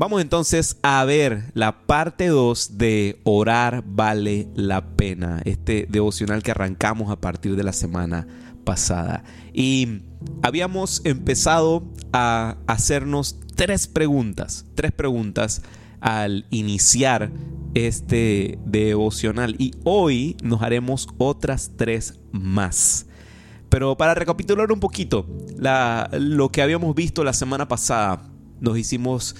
vamos entonces a ver la parte 2 de Orar vale la pena, este devocional que arrancamos a partir de la semana pasada. Y habíamos empezado a hacernos tres preguntas, tres preguntas al iniciar este devocional y hoy nos haremos otras tres más. Pero para recapitular un poquito lo que habíamos visto la semana pasada, nos hicimos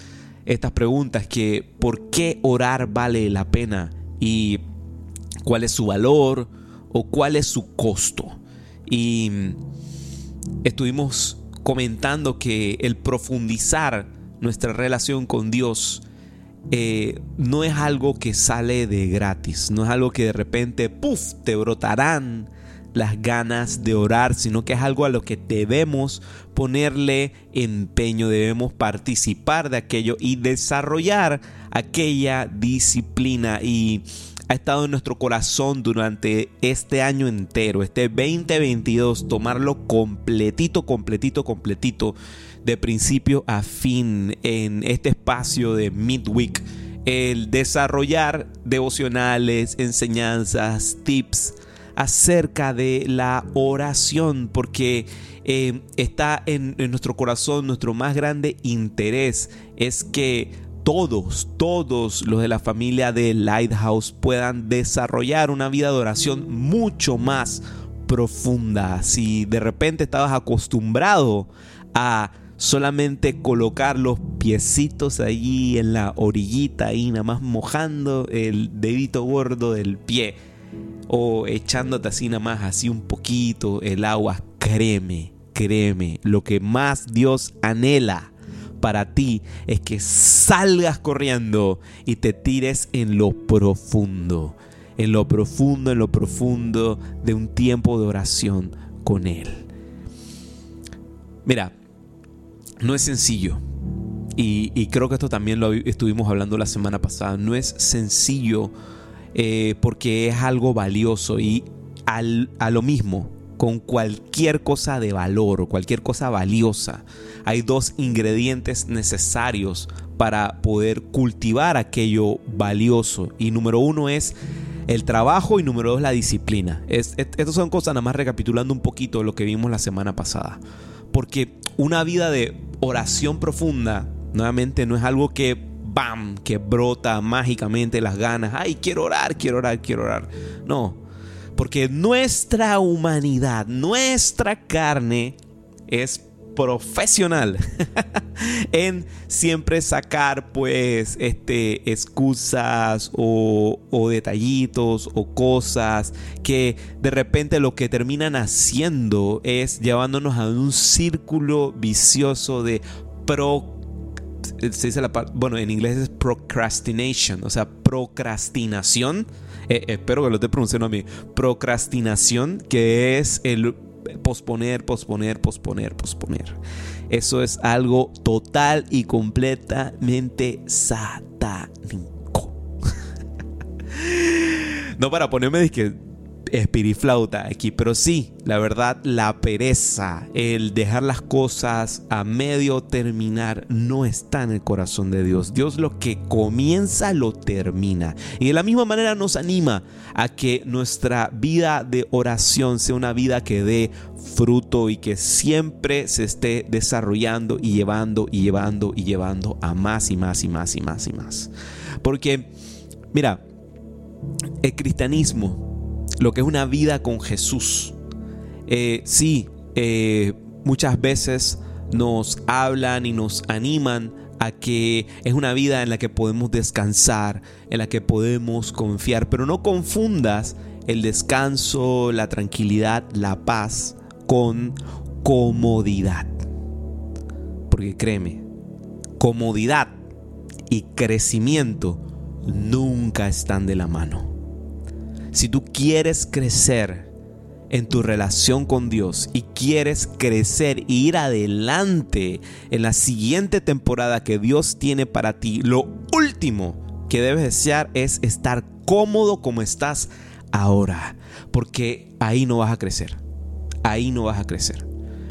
estas preguntas que por qué orar vale la pena y cuál es su valor o cuál es su costo. Y estuvimos comentando que el profundizar nuestra relación con Dios eh, no es algo que sale de gratis, no es algo que de repente, puff, te brotarán las ganas de orar, sino que es algo a lo que debemos ponerle empeño, debemos participar de aquello y desarrollar aquella disciplina. Y ha estado en nuestro corazón durante este año entero, este 2022, tomarlo completito, completito, completito, de principio a fin en este espacio de midweek, el desarrollar devocionales, enseñanzas, tips acerca de la oración, porque eh, está en nuestro corazón, nuestro más grande interés es que todos, todos los de la familia de Lighthouse puedan desarrollar una vida de oración mucho más profunda. Si de repente estabas acostumbrado a solamente colocar los piecitos allí en la orillita, ahí nada más mojando el dedito gordo del pie o echándote así nada más así un poquito el agua, créeme, créeme, lo que más Dios anhela para ti es que salgas corriendo y te tires en lo profundo, en lo profundo, en lo profundo de un tiempo de oración con Él. Mira, no es sencillo. Y, creo que esto también lo estuvimos hablando la semana pasada. No es sencillo eh, porque es algo valioso y a lo mismo con cualquier cosa de valor o cualquier cosa valiosa. Hay dos ingredientes necesarios para poder cultivar aquello valioso. Y número uno es el trabajo y número dos la disciplina. Es, estas son cosas nada más recapitulando un poquito lo que vimos la semana pasada. Porque una vida de oración profunda, nuevamente, no es algo que ¡bam! que brota mágicamente las ganas. ¡Ay, quiero orar, quiero orar, quiero orar! No, porque nuestra humanidad, nuestra carne es profesional en siempre sacar pues este excusas o, detallitos o cosas que de repente lo que terminan haciendo es llevándonos a un círculo vicioso de pro se dice la bueno en inglés es procrastination o sea procrastinación eh, espero que lo esté pronunciando a mí, procrastinación, que es el posponer, posponer, posponer, posponer. Eso es algo total y completamente satánico. no para ponerme de que espiriflauta aquí, pero sí, la verdad, la pereza, el dejar las cosas a medio terminar, no está en el corazón de Dios. Dios lo que comienza lo termina. Y de la misma manera nos anima a que nuestra vida de oración sea una vida que dé fruto y que siempre se esté desarrollando y llevando y llevando y llevando a más y más y más y más y más. Porque, mira, el cristianismo lo que es una vida con Jesús. Eh, sí, eh, muchas veces nos hablan y nos animan a que es una vida en la que podemos descansar, en la que podemos confiar, pero no confundas el descanso, la tranquilidad, la paz con comodidad. Porque créeme, comodidad y crecimiento nunca están de la mano. Si tú quieres crecer en tu relación con Dios y quieres crecer e ir adelante en la siguiente temporada que Dios tiene para ti, lo último que debes desear es estar cómodo como estás ahora, porque ahí no vas a crecer. Ahí no vas a crecer.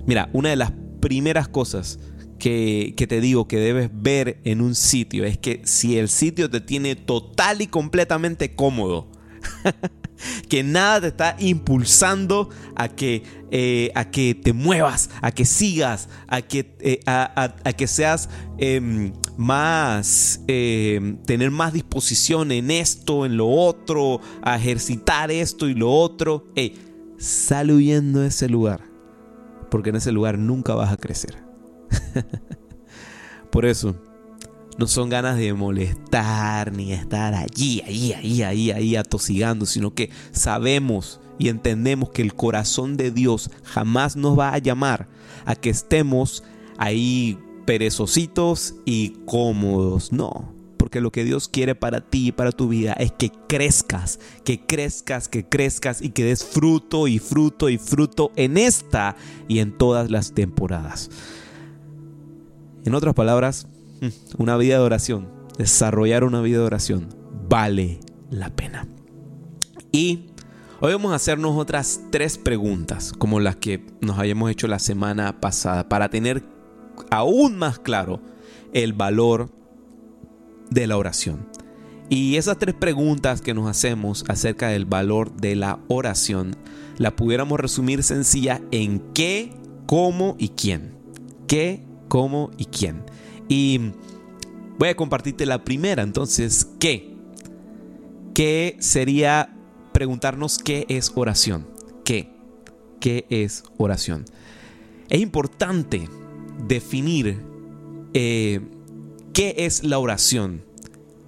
Mira, una de las primeras cosas que, que, te digo que debes ver en un sitio es que si el sitio te tiene total y completamente cómodo, que nada te está impulsando a que, eh, a que te muevas, a que sigas, a que, eh, a, que seas em, más, em, tener más disposición en esto, en lo otro, a ejercitar esto y lo otro. Hey, sal huyendo de ese lugar, porque en ese lugar nunca vas a crecer. Por eso, no son ganas de molestar ni estar allí, ahí, ahí, ahí, ahí atosigando, sino que sabemos y entendemos que el corazón de Dios jamás nos va a llamar a que estemos ahí perezositos y cómodos. No, porque lo que Dios quiere para ti y para tu vida es que crezcas, que crezcas, que crezcas y que des fruto y fruto y fruto en esta y en todas las temporadas. En otras palabras, una vida de oración, desarrollar una vida de oración, vale la pena. Y hoy vamos a hacernos otras tres preguntas, como las que nos habíamos hecho la semana pasada, para tener aún más claro el valor de la oración. Y esas tres preguntas que nos hacemos acerca del valor de la oración, la pudiéramos resumir sencilla en qué, cómo y quién. ¿Qué, cómo y quién? Y voy a compartirte la primera. Entonces, ¿qué? ¿Qué sería preguntarnos qué es oración? ¿Qué? ¿Qué es oración? Es importante definir eh, qué es la oración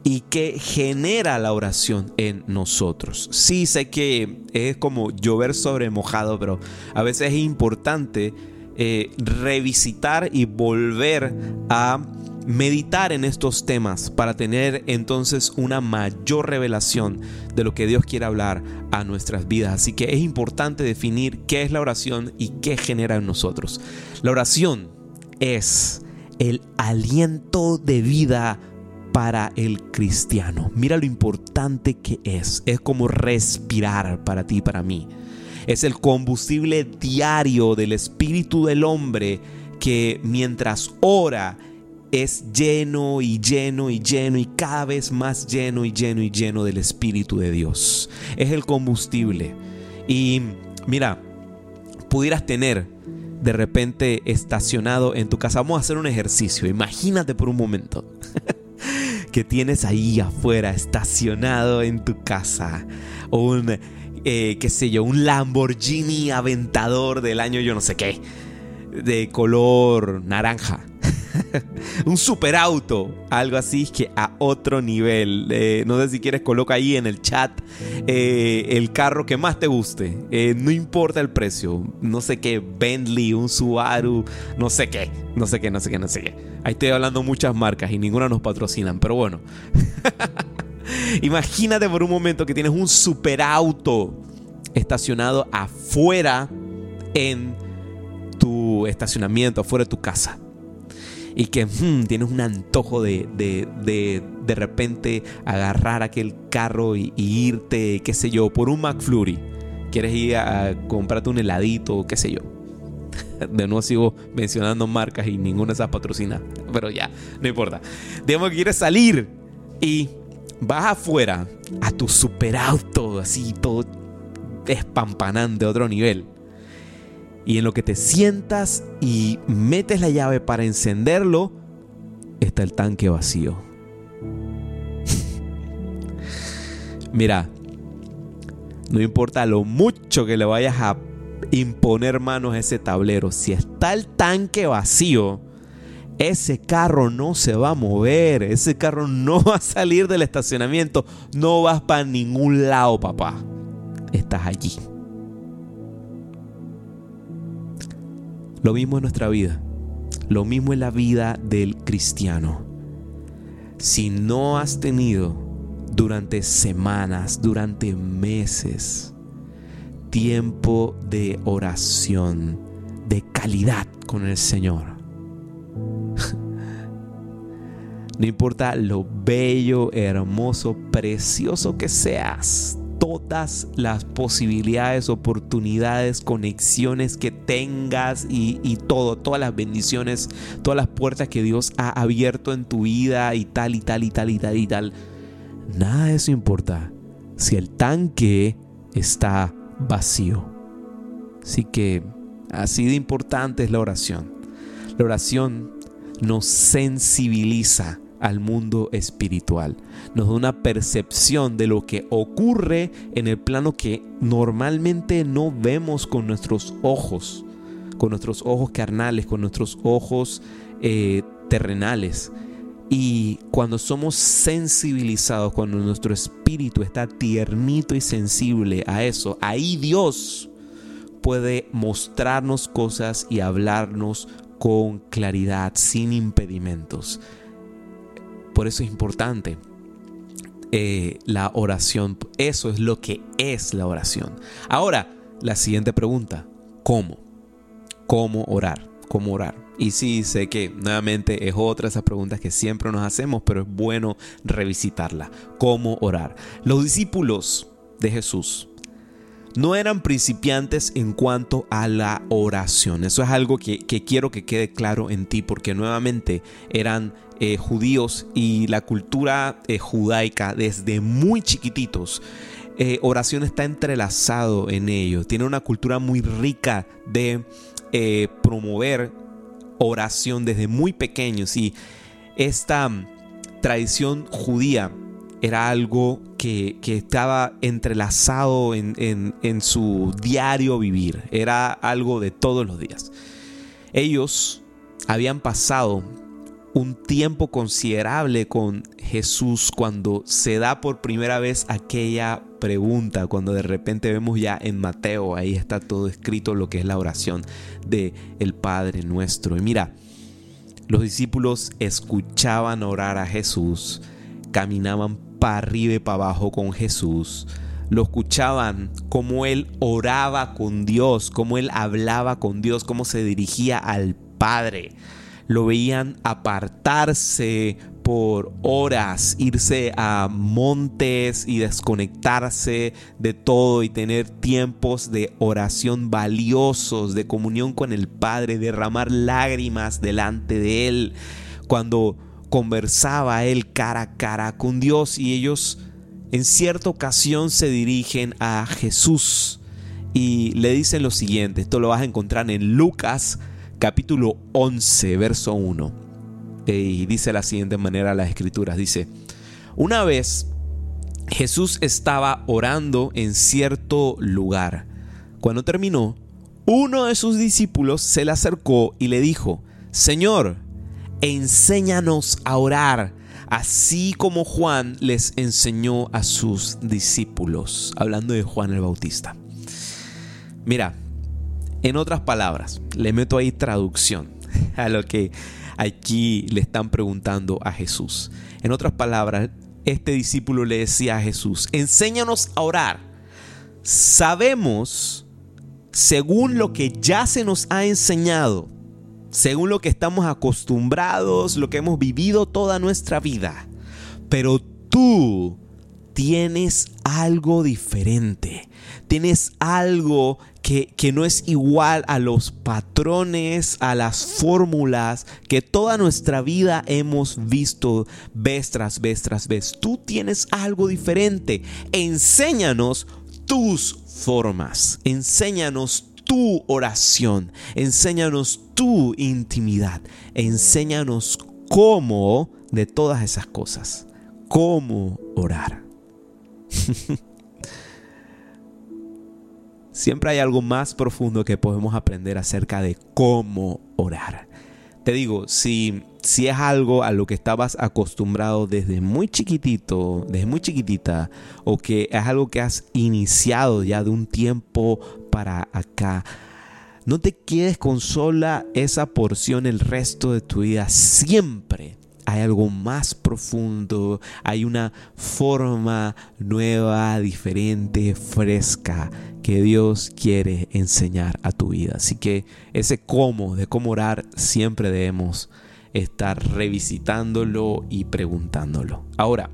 y qué genera la oración en nosotros. Sí sé que es como llover sobre mojado, pero a veces es importante eh, revisitar y volver a meditar en estos temas para tener entonces una mayor revelación de lo que Dios quiere hablar a nuestras vidas. Así que es importante definir qué es la oración y qué genera en nosotros. La oración es el aliento de vida para el cristiano. Mira lo importante que es. Es como respirar para ti para mí es el combustible diario del espíritu del hombre que mientras ora es lleno y lleno y lleno y cada vez más lleno y lleno y lleno del Espíritu de Dios. Es el combustible. Y mira, pudieras tener de repente estacionado en tu casa. Vamos a hacer un ejercicio. Imagínate por un momento que tienes ahí afuera estacionado en tu casa un eh, qué sé yo, un Lamborghini aventador del año yo no sé qué, de color naranja. un superauto, algo así que a otro nivel. Eh, no sé si quieres, coloca ahí en el chat eh, el carro que más te guste. no importa el precio. No sé qué, Bentley, un Subaru, no sé qué, no sé qué, no sé qué, no sé qué. Ahí estoy hablando muchas marcas y ninguna nos patrocinan, pero bueno. Imagínate por un momento que tienes un superauto estacionado afuera en tu estacionamiento, afuera de tu casa. Y que hmm, tienes un antojo de, de, de, repente agarrar aquel carro y, irte, qué sé yo, por un McFlurry. Quieres ir a, comprarte un heladito, qué sé yo. De nuevo sigo mencionando marcas y ninguna de esas patrocina. Pero ya, no importa. Digamos que quieres salir y vas afuera a tu superauto, así todo espampanante, otro nivel. Y en lo que te sientas y metes la llave para encenderlo, está el tanque vacío. Mira, no importa lo mucho que le vayas a imponer manos a ese tablero, si está el tanque vacío, ese carro no se va a mover, ese carro no va a salir del estacionamiento, no vas para ningún lado, papá. Estás allí. Lo mismo en nuestra vida, lo mismo en la vida del cristiano. Si no has tenido durante semanas, durante meses, tiempo de oración, de calidad con el Señor, no importa lo bello, hermoso, precioso que seas, todas las posibilidades, oportunidades, conexiones que tengas y, y, todo, todas las bendiciones, todas las puertas que Dios ha abierto en tu vida y tal y tal y tal y tal y tal. Nada de eso importa si el tanque está vacío. Así que así de importante es la oración. La oración nos sensibiliza al mundo espiritual. Nos da una percepción de lo que ocurre en el plano que normalmente no vemos con nuestros ojos, con nuestros ojos carnales, con nuestros ojos eh, terrenales. Y cuando somos sensibilizados, cuando nuestro espíritu está tiernito y sensible a eso, ahí Dios puede mostrarnos cosas y hablarnos con claridad, sin impedimentos. Por eso es importante eh, la oración. Eso es lo que es la oración. Ahora, la siguiente pregunta. ¿Cómo? ¿Cómo orar? ¿Cómo orar? Y sí, sé que nuevamente es otra de esas preguntas que siempre nos hacemos, pero es bueno revisitarla. ¿Cómo orar? Los discípulos de Jesús no eran principiantes en cuanto a la oración. Eso es algo que, quiero que quede claro en ti, porque nuevamente eran eh, judíos y la cultura eh, judaica desde muy chiquititos. Eh, oración está entrelazado en ellos. Tiene una cultura muy rica de promover oración desde muy pequeños y esta tradición judía era algo que, estaba entrelazado en, en, su diario vivir, era algo de todos los días. Ellos habían pasado un tiempo considerable con Jesús cuando se da por primera vez aquella pregunta, cuando de repente vemos ya en Mateo, ahí está todo escrito lo que es la oración de el Padre nuestro. Y mira, los discípulos escuchaban orar a Jesús, caminaban para arriba y para abajo con Jesús. Lo escuchaban como él oraba con Dios, como él hablaba con Dios, cómo se dirigía al Padre. Lo veían apartarse por horas, irse a montes y desconectarse de todo y tener tiempos de oración valiosos, de comunión con el Padre, derramar lágrimas delante de Él. Cuando conversaba él cara a cara con Dios y ellos en cierta ocasión se dirigen a Jesús y le dicen lo siguiente, esto lo vas a encontrar en Lucas capítulo 11, verso 1. Y dice la siguiente manera las escrituras, dice, una vez Jesús estaba orando en cierto lugar. Cuando terminó, uno de sus discípulos se le acercó y le dijo, Señor, enséñanos a orar, así como Juan les enseñó a sus discípulos, hablando de Juan el Bautista. Mira, en otras palabras, le meto ahí traducción a lo que aquí le están preguntando a Jesús. En otras palabras, este discípulo le decía a Jesús, enséñanos a orar. Sabemos, según lo que ya se nos ha enseñado, según lo que estamos acostumbrados, lo que hemos vivido toda nuestra vida. Pero tú tienes algo diferente, tienes algo que, no es igual a los patrones, a las fórmulas que toda nuestra vida hemos visto vez tras vez tras vez. Tú tienes algo diferente. Enséñanos tus formas, enséñanos tu oración, enséñanos tu intimidad, enséñanos cómo de todas esas cosas, cómo orar. Siempre hay algo más profundo que podemos aprender acerca de cómo orar. Te digo, si, si es algo a lo que estabas acostumbrado desde muy chiquitito, desde muy chiquitita, o que es algo que has iniciado ya de un tiempo para acá. No te quedes con sola esa porción el resto de tu vida. Siempre hay algo más profundo, hay una forma nueva, diferente, fresca que Dios quiere enseñar a tu vida. Así que ese cómo, de cómo orar, siempre debemos estar revisitándolo y preguntándolo. Ahora,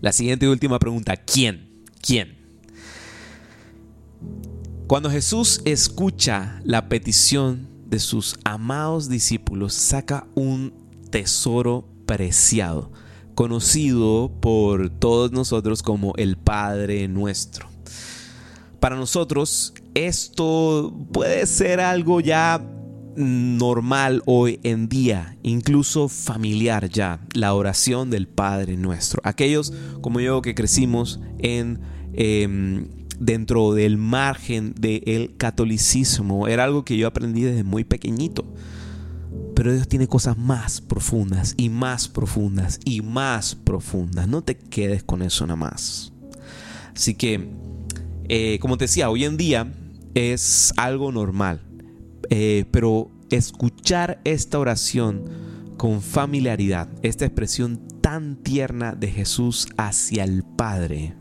la siguiente y última pregunta, ¿quién? ¿quién? Cuando Jesús escucha la petición de sus amados discípulos, saca un tesoro preciado, conocido por todos nosotros como el Padre nuestro. Para nosotros esto puede ser algo ya normal hoy en día, incluso familiar ya, la oración del Padre nuestro. Aquellos como yo que crecimos en... Em, dentro del margen del catolicismo. Era algo que yo aprendí desde muy pequeñito. Pero Dios tiene cosas más profundas y más profundas y más profundas. No te quedes con eso nada más. Así que, eh, como te decía, hoy en día es algo normal. Eh, pero escuchar esta oración con familiaridad, esta expresión tan tierna de Jesús hacia el Padre,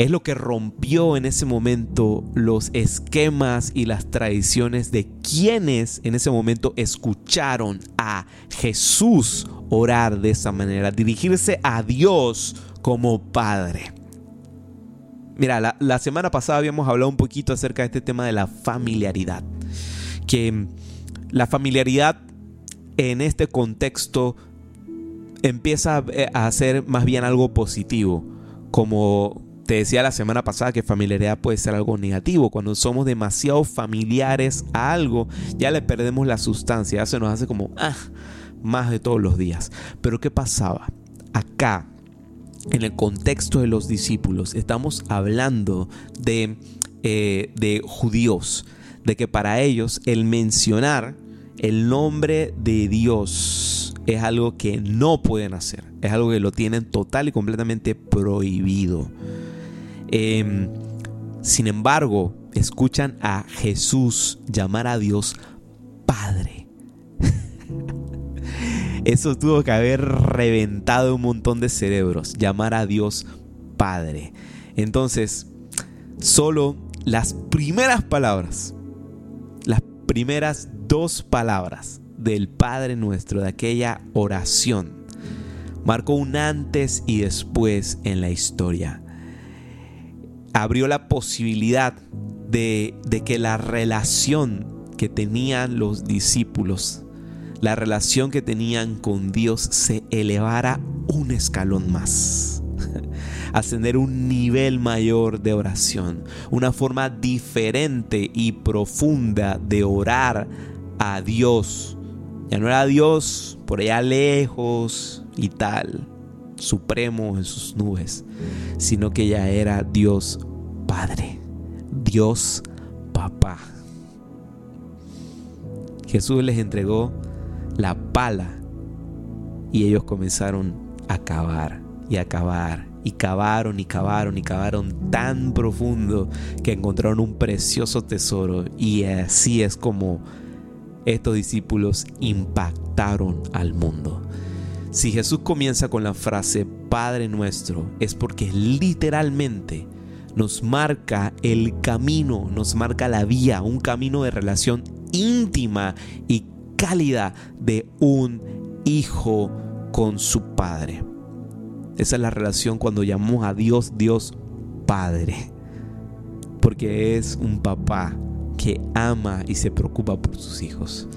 es lo que rompió en ese momento los esquemas y las tradiciones de quienes en ese momento escucharon a Jesús orar de esa manera, dirigirse a Dios como Padre. Mira, la, semana pasada habíamos hablado un poquito acerca de este tema de la familiaridad. Que la familiaridad en este contexto empieza a ser más bien algo positivo, como te decía la semana pasada que familiaridad puede ser algo negativo. Cuando somos demasiado familiares a algo, ya le perdemos la sustancia, ya se nos hace como, ah, más de todos los días. Pero ¿qué pasaba? Acá, en el contexto de los discípulos, estamos hablando de, eh, de judíos, de que para ellos el mencionar el nombre de Dios es algo que no pueden hacer, es algo que lo tienen total y completamente prohibido. Em, sin embargo, escuchan a Jesús llamar a Dios Padre. Eso tuvo que haber reventado un montón de cerebros, llamar a Dios Padre. Entonces, solo las primeras palabras, las primeras dos palabras del Padre nuestro, de aquella oración, marcó un antes y después en la historia abrió la posibilidad de, que la relación que tenían los discípulos, la relación que tenían con Dios se elevara un escalón más. Ascender un nivel mayor de oración, una forma diferente y profunda de orar a Dios. Ya no era Dios por allá lejos y tal, supremo en sus nubes, sino que ya era Dios Padre, Dios Papá. Jesús les entregó la pala y ellos comenzaron a cavar y a cavar y cavaron y cavaron y cavaron tan profundo que encontraron un precioso tesoro y así es como estos discípulos impactaron al mundo. Si Jesús comienza con la frase Padre nuestro, es porque literalmente nos marca el camino, nos marca la vía, un camino de relación íntima y cálida de un hijo con su padre. Esa es la relación cuando llamamos a Dios Dios Padre. Porque es un papá que ama y se preocupa por sus hijos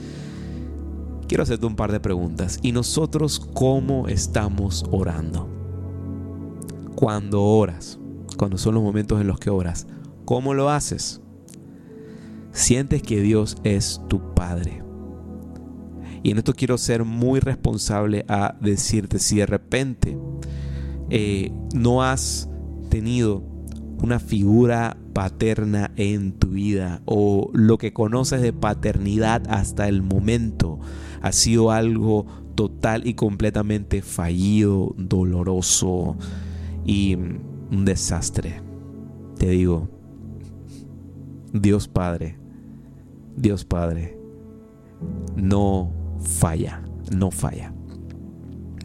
quiero hacerte un par de preguntas. ¿Y nosotros cómo estamos orando? Cuando oras, cuando son los momentos en los que oras, ¿cómo lo haces? Sientes que Dios es tu Padre. Y en esto quiero ser muy responsable a decirte si de repente eh, no has tenido una figura paterna en tu vida o lo que conoces de paternidad hasta el momento ha sido algo total y completamente fallido, doloroso y un desastre. Te digo, Dios Padre, Dios Padre, no falla, no falla,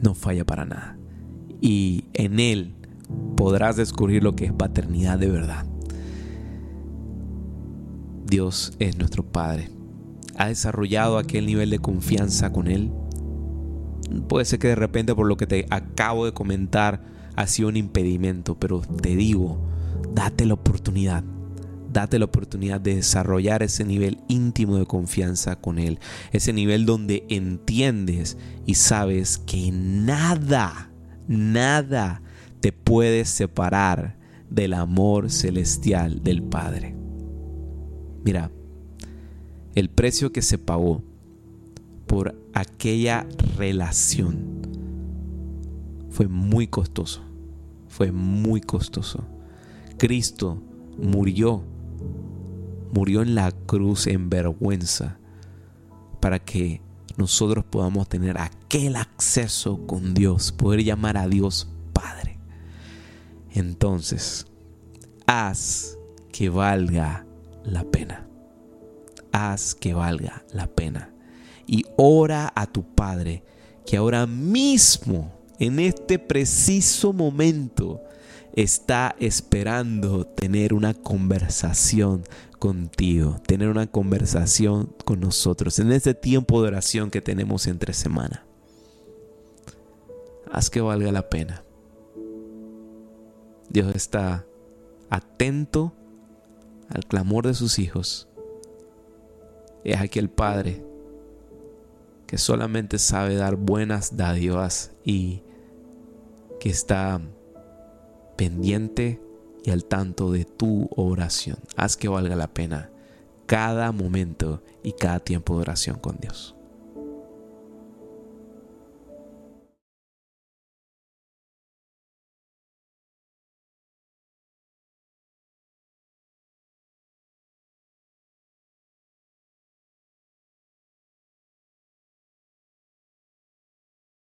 no falla para nada. Y en Él podrás descubrir lo que es paternidad de verdad. Dios es nuestro Padre ha desarrollado aquel nivel de confianza con Él. Puede ser que de repente por lo que te acabo de comentar ha sido un impedimento, pero te digo, date la oportunidad. Date la oportunidad de desarrollar ese nivel íntimo de confianza con Él. Ese nivel donde entiendes y sabes que nada, nada te puede separar del amor celestial del Padre. Mira, el precio que se pagó por aquella relación fue muy costoso. Fue muy costoso. Cristo murió, murió en la cruz en vergüenza para que nosotros podamos tener aquel acceso con Dios, poder llamar a Dios Padre. Entonces, haz que valga la pena. Haz que valga la pena. Y ora a tu Padre que ahora mismo, en este preciso momento, está esperando tener una conversación contigo, tener una conversación con nosotros en este tiempo de oración que tenemos entre semana. Haz que valga la pena. Dios está atento al clamor de sus hijos. Es aquel Padre que solamente sabe dar buenas dádivas y que está pendiente y al tanto de tu oración. Haz que valga la pena cada momento y cada tiempo de oración con Dios.